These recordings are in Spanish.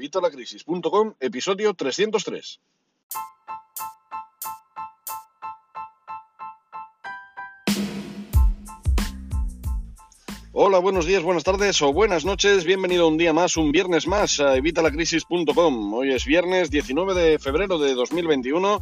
Evitalacrisis.com, episodio 303. Hola, buenos días, buenas tardes o buenas noches. Bienvenido un día más, un viernes más a evitalacrisis.com. Hoy es viernes 19 de febrero de 2021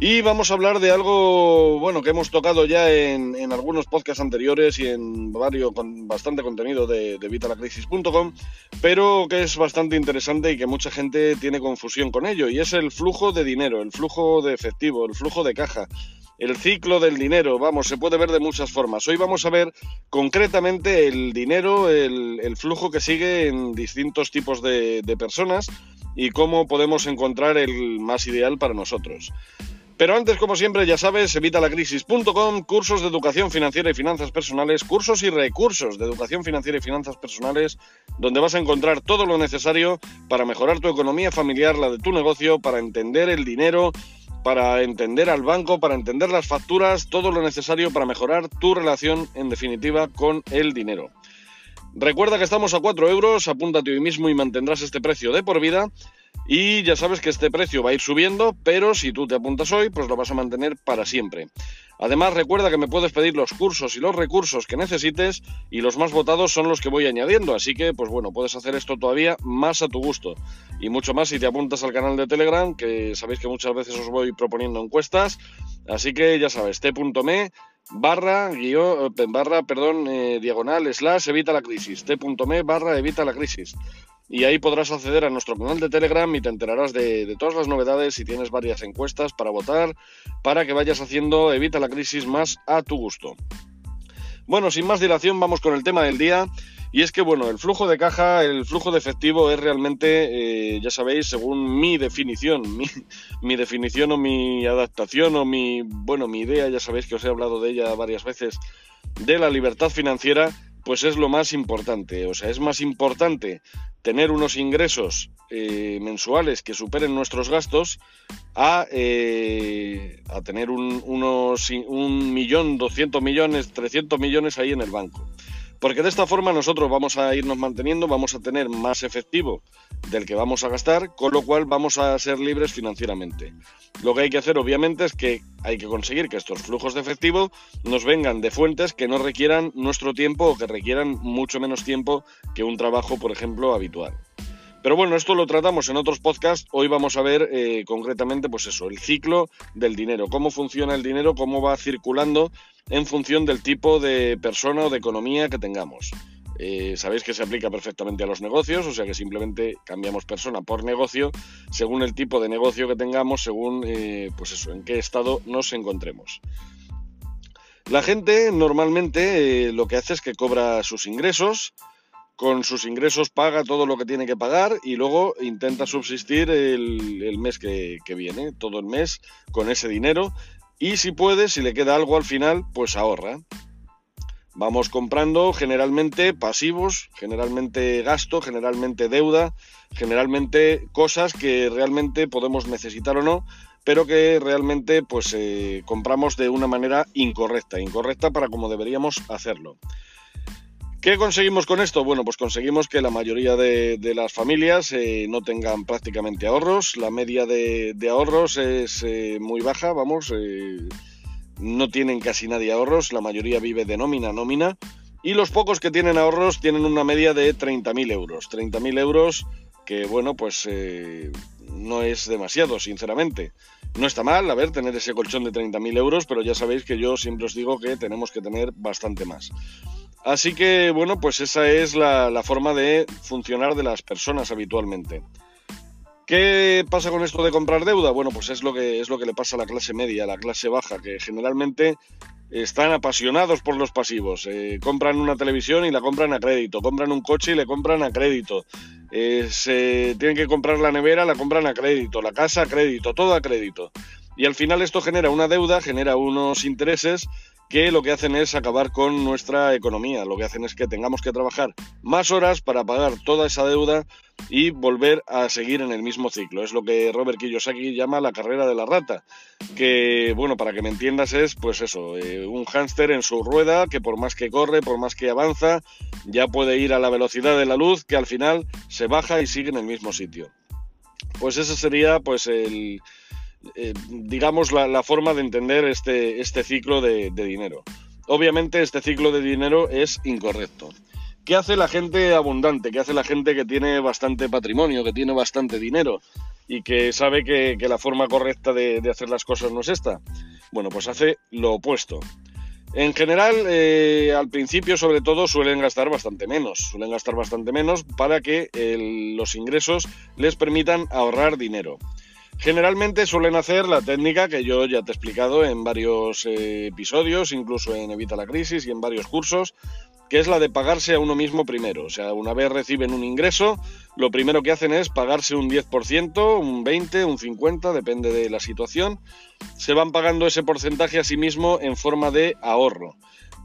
y vamos a hablar de algo, bueno, que hemos tocado ya en, algunos podcasts anteriores y en varios, con bastante contenido de, de vitalacrisis.com, pero que es bastante interesante y que mucha gente tiene confusión con ello, y es el flujo de dinero, el flujo de efectivo, el flujo de caja, el ciclo del dinero, vamos, se puede ver de muchas formas. Hoy vamos a ver concretamente el dinero, el, flujo que sigue en distintos tipos de personas y cómo podemos encontrar el más ideal para nosotros. Pero antes, como siempre, ya sabes, evitalacrisis.com, cursos de educación financiera y finanzas personales, cursos y recursos de educación financiera y finanzas personales, donde vas a encontrar todo lo necesario para mejorar tu economía familiar, la de tu negocio, para entender el dinero, para entender al banco, para entender las facturas, todo lo necesario para mejorar tu relación, en definitiva, con el dinero. Recuerda que estamos a 4 euros, apúntate hoy mismo y mantendrás este precio de por vida. Y ya sabes que este precio va a ir subiendo, pero si tú te apuntas hoy, pues lo vas a mantener para siempre. Además, recuerda que me puedes pedir los cursos y los recursos que necesites y los más votados son los que voy añadiendo, así que pues bueno, puedes hacer esto todavía más a tu gusto. Y mucho más si te apuntas al canal de Telegram, que sabéis que muchas veces os voy proponiendo encuestas, así que ya sabes, t.me barra, guion, barra, perdón, eh, diagonal, slash, evita la crisis, t.me barra, evita la crisis y ahí podrás acceder a nuestro canal de Telegram y te enterarás de, todas las novedades y tienes varias encuestas para votar para que vayas haciendo Evita la crisis más a tu gusto. Bueno, sin más dilación vamos con el tema del día y es que bueno, el flujo de caja, el flujo de efectivo es realmente, eh, ya sabéis, según mi definición, mi, mi, definición o mi adaptación o mi, bueno, mi idea, ya sabéis que os he hablado de ella varias veces, de la libertad financiera, pues es lo más importante. O sea, es más importante tener unos ingresos eh, mensuales que superen nuestros gastos a, eh, a tener un, unos un millón, 200 millones, 300 millones ahí en el banco. Porque de esta forma nosotros vamos a irnos manteniendo, vamos a tener más efectivo del que vamos a gastar, con lo cual vamos a ser libres financieramente. Lo que hay que hacer obviamente es que hay que conseguir que estos flujos de efectivo nos vengan de fuentes que no requieran nuestro tiempo o que requieran mucho menos tiempo que un trabajo, por ejemplo, habitual. Pero bueno, esto lo tratamos en otros podcasts. Hoy vamos a ver eh, concretamente, pues eso, el ciclo del dinero, cómo funciona el dinero, cómo va circulando en función del tipo de persona o de economía que tengamos. Eh, sabéis que se aplica perfectamente a los negocios, o sea que simplemente cambiamos persona por negocio según el tipo de negocio que tengamos, según eh, pues eso, en qué estado nos encontremos. La gente normalmente lo que hace es que cobra sus ingresos, con sus ingresos paga todo lo que tiene que pagar y luego intenta subsistir el, mes que, viene, todo el mes con ese dinero y si puede, si le queda algo al final, pues ahorra. Vamos comprando generalmente pasivos, generalmente gasto, generalmente deuda, generalmente cosas que realmente podemos necesitar o no, pero que realmente pues eh, compramos de una manera incorrecta, incorrecta para como deberíamos hacerlo. ¿Qué conseguimos con esto? Bueno, pues conseguimos que la mayoría de, las familias eh, no tengan prácticamente ahorros. La media de, ahorros es eh, muy baja, vamos, eh, no tienen casi nadie ahorros, la mayoría vive de nómina nómina. Y los pocos que tienen ahorros tienen una media de 30.000 euros. 30.000 euros que, bueno, pues no es demasiado, sinceramente. No está mal, a ver, tener ese colchón de 30.000 euros, pero ya sabéis que yo siempre os digo que tenemos que tener bastante más. Así que, bueno, pues esa es la, forma de funcionar de las personas habitualmente. ¿Qué pasa con esto de comprar deuda? Bueno, pues es lo que es lo que le pasa a la clase media, a la clase baja, que generalmente están apasionados por los pasivos. Eh, compran una televisión y la compran a crédito, compran un coche y le compran a crédito. Eh, se tienen que comprar la nevera, la compran a crédito, la casa a crédito, todo a crédito. Y al final esto genera una deuda, genera unos intereses que lo que hacen es acabar con nuestra economía, lo que hacen es que tengamos que trabajar más horas para pagar toda esa deuda y volver a seguir en el mismo ciclo. Es lo que Robert Kiyosaki llama la carrera de la rata, que, bueno, para que me entiendas es, pues eso, eh, un hámster en su rueda que por más que corre, por más que avanza, ya puede ir a la velocidad de la luz, que al final se baja y sigue en el mismo sitio. Pues ese sería, pues, el, eh, digamos, la, forma de entender este, este ciclo de dinero. Obviamente este ciclo de dinero es incorrecto. ¿Qué hace la gente abundante? ¿Qué hace la gente que tiene bastante patrimonio, que tiene bastante dinero y que sabe que, la forma correcta de, hacer las cosas no es esta? Bueno, pues hace lo opuesto. En general, eh, al principio sobre todo suelen gastar bastante menos, suelen gastar bastante menos para que los ingresos les permitan ahorrar dinero. Generalmente suelen hacer la técnica que yo ya te he explicado en varios eh, episodios, incluso en Evita la Crisis y en varios cursos, que es la de pagarse a uno mismo primero. O sea, una vez reciben un ingreso, lo primero que hacen es pagarse un 10%, un 20%, un 50%, depende de la situación. Se van pagando ese porcentaje a sí mismo en forma de ahorro.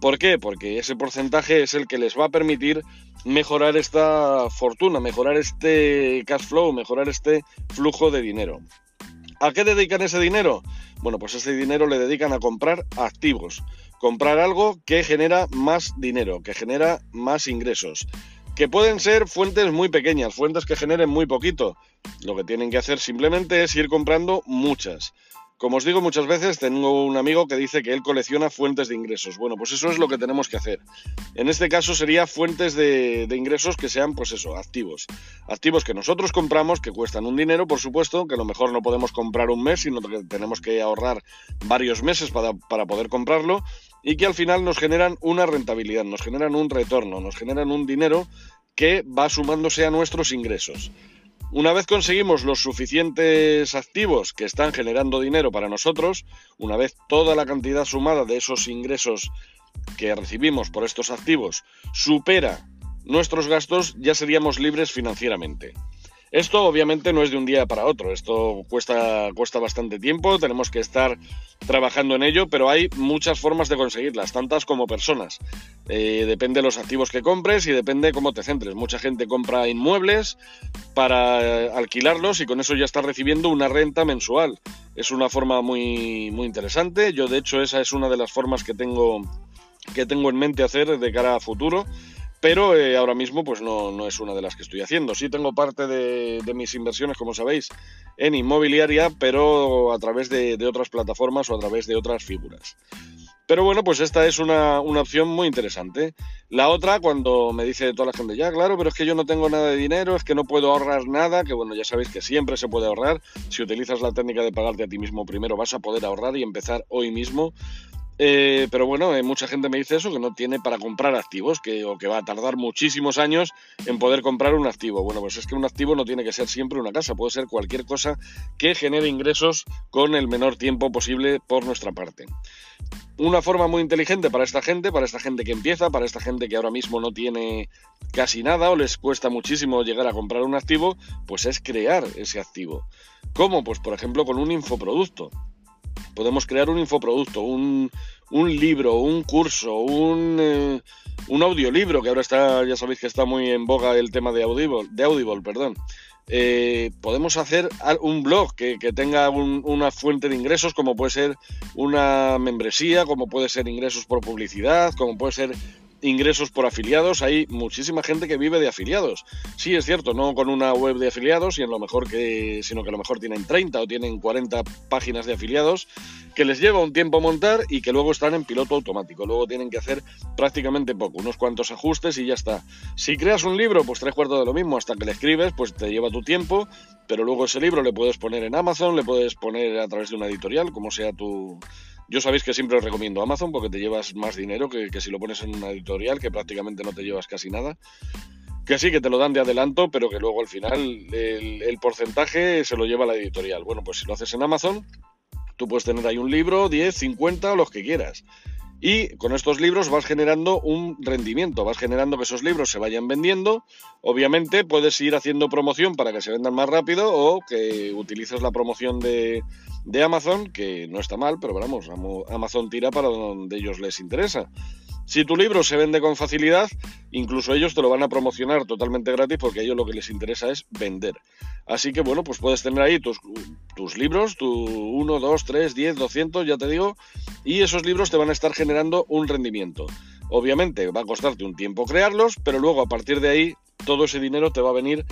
¿Por qué? Porque ese porcentaje es el que les va a permitir mejorar esta fortuna, mejorar este cash flow, mejorar este flujo de dinero. ¿A qué dedican ese dinero? Bueno, pues ese dinero le dedican a comprar activos comprar algo que genera más dinero, que genera más ingresos, que pueden ser fuentes muy pequeñas, fuentes que generen muy poquito. Lo que tienen que hacer simplemente es ir comprando muchas. Como os digo muchas veces, tengo un amigo que dice que él colecciona fuentes de ingresos. Bueno, pues eso es lo que tenemos que hacer. En este caso sería fuentes de, ingresos que sean, pues eso, activos. Activos que nosotros compramos, que cuestan un dinero, por supuesto, que a lo mejor no podemos comprar un mes, sino que tenemos que ahorrar varios meses para, para poder comprarlo y que al final nos generan una rentabilidad, nos generan un retorno, nos generan un dinero que va sumándose a nuestros ingresos. Una vez conseguimos los suficientes activos que están generando dinero para nosotros, una vez toda la cantidad sumada de esos ingresos que recibimos por estos activos supera nuestros gastos, ya seríamos libres financieramente. Esto obviamente no es de un día para otro, esto cuesta, cuesta bastante tiempo, tenemos que estar trabajando en ello, pero hay muchas formas de conseguirlas, tantas como personas. Eh, depende de los activos que compres y depende cómo te centres. Mucha gente compra inmuebles para alquilarlos y con eso ya está recibiendo una renta mensual. Es una forma muy, muy interesante. Yo de hecho esa es una de las formas que tengo, que tengo en mente hacer de cara a futuro pero eh, ahora mismo pues no, es una de las que estoy haciendo. Sí tengo parte de, mis inversiones, como sabéis, en inmobiliaria, pero a través de, otras plataformas o a través de otras figuras. Pero bueno, pues esta es una, opción muy interesante. La otra, cuando me dice toda la gente, ya, claro, pero es que yo no tengo nada de dinero, es que no puedo ahorrar nada, que bueno, ya sabéis que siempre se puede ahorrar. Si utilizas la técnica de pagarte a ti mismo primero, vas a poder ahorrar y empezar hoy mismo eh, pero bueno, eh, mucha gente me dice eso, que no tiene para comprar activos, que, o que va a tardar muchísimos años en poder comprar un activo. Bueno, pues es que un activo no tiene que ser siempre una casa, puede ser cualquier cosa que genere ingresos con el menor tiempo posible por nuestra parte. Una forma muy inteligente para esta gente, para esta gente que empieza, para esta gente que ahora mismo no tiene casi nada o les cuesta muchísimo llegar a comprar un activo, pues es crear ese activo. ¿Cómo? Pues por ejemplo con un infoproducto podemos crear un infoproducto, un, un libro, un curso, un, eh, un, audiolibro, que ahora está, ya sabéis que está muy en boga el tema de Audible, de Audible perdón. Eh, podemos hacer un blog que, tenga una fuente de ingresos, como puede ser una membresía, como puede ser ingresos por publicidad, como puede ser ingresos por afiliados. Hay muchísima gente que vive de afiliados. Sí, es cierto, no con una web de afiliados, y en lo mejor que, sino que a lo mejor tienen 30 o tienen 40 páginas de afiliados que les lleva un tiempo montar y que luego están en piloto automático. Luego tienen que hacer prácticamente poco, unos cuantos ajustes y ya está. Si creas un libro, pues tres cuartos de lo mismo. Hasta que le escribes, pues te lleva tu tiempo, pero luego ese libro le puedes poner en Amazon, le puedes poner a través de una editorial, como sea tu yo sabéis que siempre os recomiendo Amazon porque te llevas más dinero que, si lo pones en una editorial, que prácticamente no te llevas casi nada. Que sí, que te lo dan de adelanto, pero que luego al final el, porcentaje se lo lleva la editorial. Bueno, pues si lo haces en Amazon, tú puedes tener ahí un libro, 10, 50 o los que quieras. Y con estos libros vas generando un rendimiento, vas generando que esos libros se vayan vendiendo. Obviamente puedes ir haciendo promoción para que se vendan más rápido o que utilices la promoción de, de Amazon, que no está mal, pero vamos, Amazon tira para donde ellos les interesa. Si tu libro se vende con facilidad, incluso ellos te lo van a promocionar totalmente gratis porque a ellos lo que les interesa es vender. Así que bueno, pues puedes tener ahí tus, tus libros, tu 1, 2, 3, 10, 200, ya te digo, y esos libros te van a estar generando un rendimiento. Obviamente va a costarte un tiempo crearlos, pero luego a partir de ahí todo ese dinero te va a venir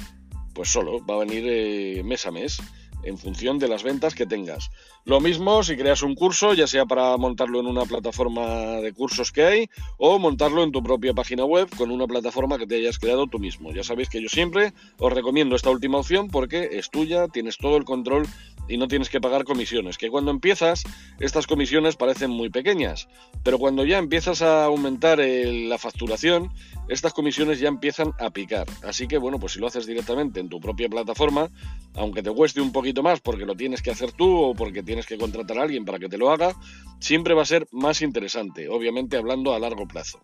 pues solo, va a venir eh, mes a mes en función de las ventas que tengas. Lo mismo si creas un curso, ya sea para montarlo en una plataforma de cursos que hay o montarlo en tu propia página web con una plataforma que te hayas creado tú mismo. Ya sabéis que yo siempre os recomiendo esta última opción porque es tuya, tienes todo el control y no tienes que pagar comisiones. Que cuando empiezas, estas comisiones parecen muy pequeñas, pero cuando ya empiezas a aumentar la facturación, estas comisiones ya empiezan a picar. Así que bueno, pues si lo haces directamente en tu propia plataforma, aunque te cueste un poquito más porque lo tienes que hacer tú o porque tienes que contratar a alguien para que te lo haga, siempre va a ser más interesante, obviamente hablando a largo plazo.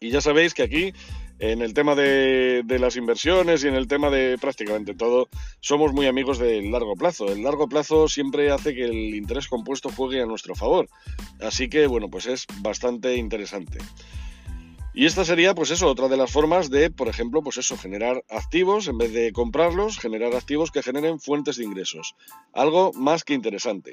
Y ya sabéis que aquí en el tema de, las inversiones y en el tema de prácticamente todo, somos muy amigos del largo plazo. El largo plazo siempre hace que el interés compuesto juegue a nuestro favor. Así que, bueno, pues es bastante interesante. Y esta sería, pues eso, otra de las formas de, por ejemplo, pues eso, generar activos, en vez de comprarlos, generar activos que generen fuentes de ingresos. Algo más que interesante.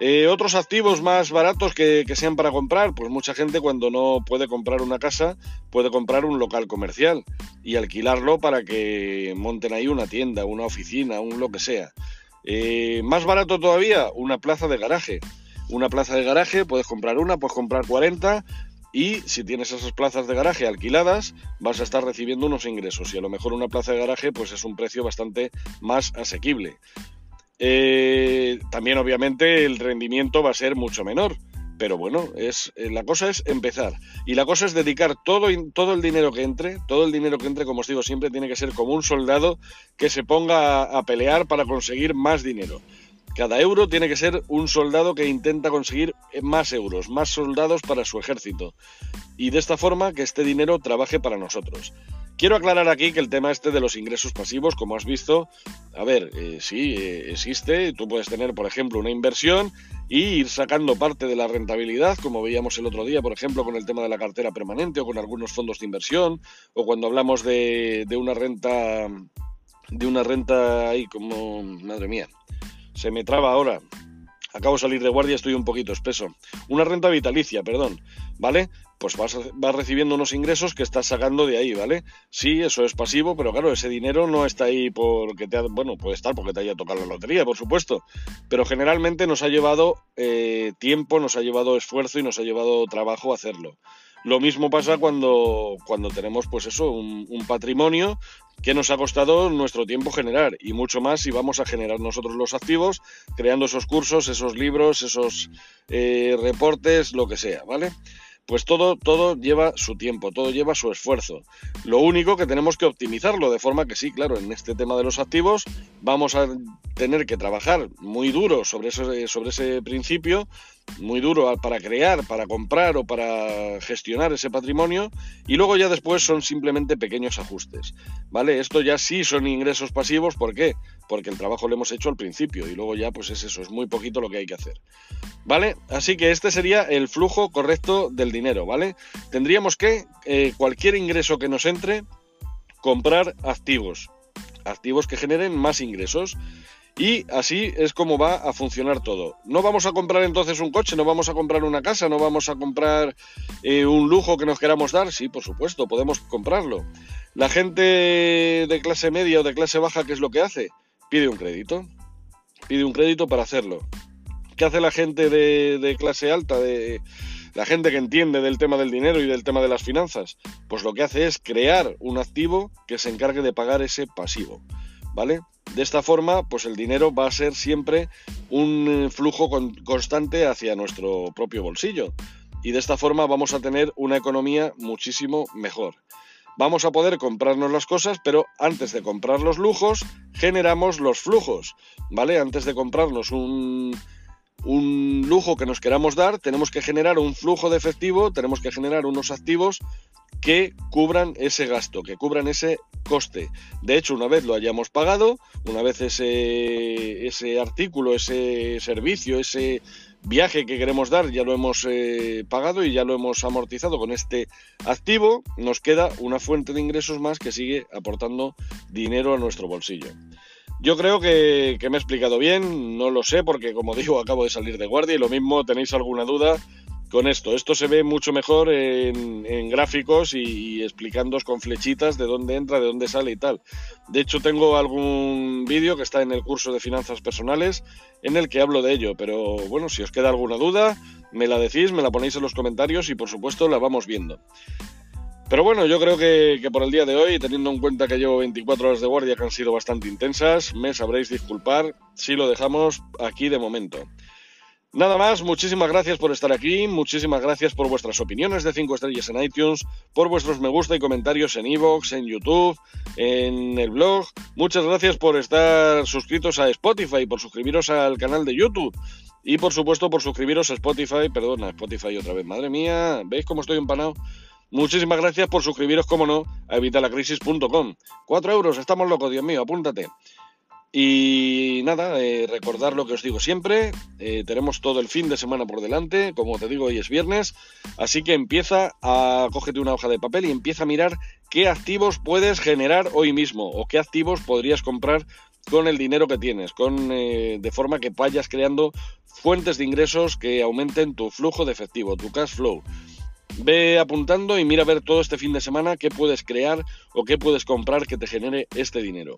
Eh, otros activos más baratos que, sean para comprar, pues mucha gente cuando no puede comprar una casa puede comprar un local comercial y alquilarlo para que monten ahí una tienda, una oficina, un lo que sea. Eh, más barato todavía, una plaza de garaje. Una plaza de garaje, puedes comprar una, puedes comprar 40 y si tienes esas plazas de garaje alquiladas vas a estar recibiendo unos ingresos y a lo mejor una plaza de garaje pues es un precio bastante más asequible. Eh, también obviamente el rendimiento va a ser mucho menor. Pero bueno, es, eh, la cosa es empezar. Y la cosa es dedicar todo, todo el dinero que entre, todo el dinero que entre, como os digo, siempre tiene que ser como un soldado que se ponga a, a pelear para conseguir más dinero. Cada euro tiene que ser un soldado que intenta conseguir más euros, más soldados para su ejército. Y de esta forma que este dinero trabaje para nosotros. Quiero aclarar aquí que el tema este de los ingresos pasivos, como has visto, a ver, eh, sí, eh, existe. Tú puedes tener, por ejemplo, una inversión y ir sacando parte de la rentabilidad, como veíamos el otro día, por ejemplo, con el tema de la cartera permanente o con algunos fondos de inversión, o cuando hablamos de, de una renta, de una renta ahí como, madre mía, se me traba ahora. Acabo de salir de guardia, estoy un poquito espeso. Una renta vitalicia, perdón, ¿vale? Pues vas, recibiendo unos ingresos que estás sacando de ahí, ¿vale? Sí, eso es pasivo, pero claro, ese dinero no está ahí porque te ha, bueno, puede estar porque te haya tocado la lotería, por supuesto, pero generalmente nos ha llevado eh, tiempo, nos ha llevado esfuerzo y nos ha llevado trabajo hacerlo. Lo mismo pasa cuando, cuando tenemos, pues eso, un, patrimonio que nos ha costado nuestro tiempo generar y mucho más si vamos a generar nosotros los activos, creando esos cursos, esos libros, esos eh, reportes, lo que sea, ¿vale? Pues todo, todo lleva su tiempo, todo lleva su esfuerzo. Lo único que tenemos que optimizarlo, de forma que sí, claro, en este tema de los activos vamos a tener que trabajar muy duro sobre, sobre ese principio, muy duro para crear, para comprar o para gestionar ese patrimonio y luego ya después son simplemente pequeños ajustes, ¿vale? Esto ya sí son ingresos pasivos, ¿por qué? Porque el trabajo lo hemos hecho al principio y luego ya pues es eso, es muy poquito lo que hay que hacer, ¿vale? Así que este sería el flujo correcto del dinero, ¿vale? Tendríamos que eh, cualquier ingreso que nos entre, comprar activos, activos que generen más ingresos y así es como va a funcionar todo. No vamos a comprar entonces un coche, no vamos a comprar una casa, no vamos a comprar eh, un lujo que nos queramos dar. Sí, por supuesto, podemos comprarlo. La gente de clase media o de clase baja, ¿qué es lo que hace? Pide un crédito. Pide un crédito para hacerlo. ¿Qué hace la gente de, de clase alta, de la gente que entiende del tema del dinero y del tema de las finanzas? Pues lo que hace es crear un activo que se encargue de pagar ese pasivo. ¿Vale? De esta forma, pues el dinero va a ser siempre un eh, flujo constante hacia nuestro propio bolsillo. Y de esta forma vamos a tener una economía muchísimo mejor. Vamos a poder comprarnos las cosas, pero antes de comprar los lujos, generamos los flujos, ¿vale? Antes de comprarnos un, un lujo que nos queramos dar, tenemos que generar un flujo de efectivo, tenemos que generar unos activos que cubran ese gasto, que cubran ese coste. De hecho, una vez lo hayamos pagado, una vez ese, ese artículo, ese servicio, ese viaje que queremos dar ya lo hemos eh, pagado y ya lo hemos amortizado con este activo, nos queda una fuente de ingresos más que sigue aportando dinero a nuestro bolsillo. Yo creo que, que, me he explicado bien, no lo sé porque como digo acabo de salir de guardia y lo mismo tenéis alguna duda con esto. Esto se ve mucho mejor en, gráficos y, explicándoos con flechitas de dónde entra, de dónde sale y tal. De hecho, tengo algún vídeo que está en el curso de finanzas personales en el que hablo de ello. Pero bueno, si os queda alguna duda, me la decís, me la ponéis en los comentarios y por supuesto la vamos viendo. Pero bueno, yo creo que por el día de hoy, teniendo en cuenta que llevo 24 horas de guardia que han sido bastante intensas, me sabréis disculpar si lo dejamos aquí de momento. Nada más, muchísimas gracias por estar aquí, muchísimas gracias por vuestras opiniones de 5 estrellas en iTunes, por vuestros me gusta y comentarios en iVoox, en YouTube, en el blog. Muchas gracias por estar suscritos a Spotify, por suscribiros al canal de YouTube y por supuesto por suscribiros a Spotify, perdona, Spotify otra vez, madre mía, ¿veis cómo estoy empanado? Muchísimas gracias por suscribiros, como no, a evitalacrisis.com. Cuatro euros, estamos locos, Dios mío, apúntate. Y nada, eh, recordar lo que os digo siempre, eh, tenemos todo el fin de semana por delante, como te digo, hoy es viernes, así que empieza a, cógete una hoja de papel y empieza a mirar qué activos puedes generar hoy mismo o qué activos podrías comprar con el dinero que tienes, con, eh, de forma que vayas creando fuentes de ingresos que aumenten tu flujo de efectivo, tu cash flow. Ve apuntando y mira a ver todo este fin de semana qué puedes crear o qué puedes comprar que te genere este dinero.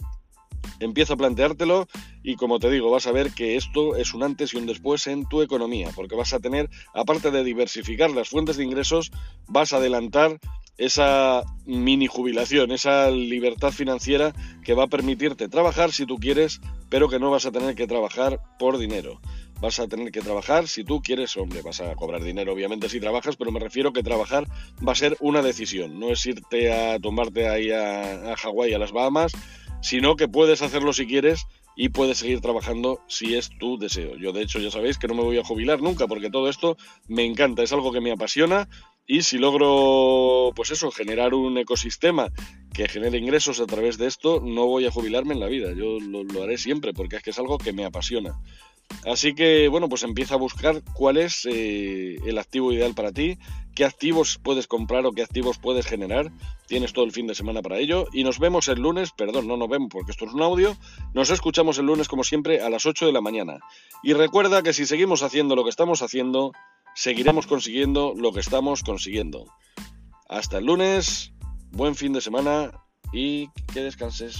Empieza a planteártelo y como te digo, vas a ver que esto es un antes y un después en tu economía, porque vas a tener, aparte de diversificar las fuentes de ingresos, vas a adelantar esa mini jubilación, esa libertad financiera que va a permitirte trabajar si tú quieres, pero que no vas a tener que trabajar por dinero. Vas a tener que trabajar si tú quieres, hombre, vas a cobrar dinero obviamente si trabajas, pero me refiero que trabajar va a ser una decisión, no es irte a tomarte ahí a, a Hawái, a las Bahamas, sino que puedes hacerlo si quieres y puedes seguir trabajando si es tu deseo. Yo de hecho ya sabéis que no me voy a jubilar nunca porque todo esto me encanta, es algo que me apasiona y si logro pues eso, generar un ecosistema que genere ingresos a través de esto, no voy a jubilarme en la vida, yo lo, haré siempre porque es que es algo que me apasiona. Así que bueno, pues empieza a buscar cuál es eh, el activo ideal para ti, qué activos puedes comprar o qué activos puedes generar. Tienes todo el fin de semana para ello. Y nos vemos el lunes, perdón, no nos vemos porque esto es un audio. Nos escuchamos el lunes como siempre a las 8 de la mañana. Y recuerda que si seguimos haciendo lo que estamos haciendo, seguiremos consiguiendo lo que estamos consiguiendo. Hasta el lunes, buen fin de semana y que descanses.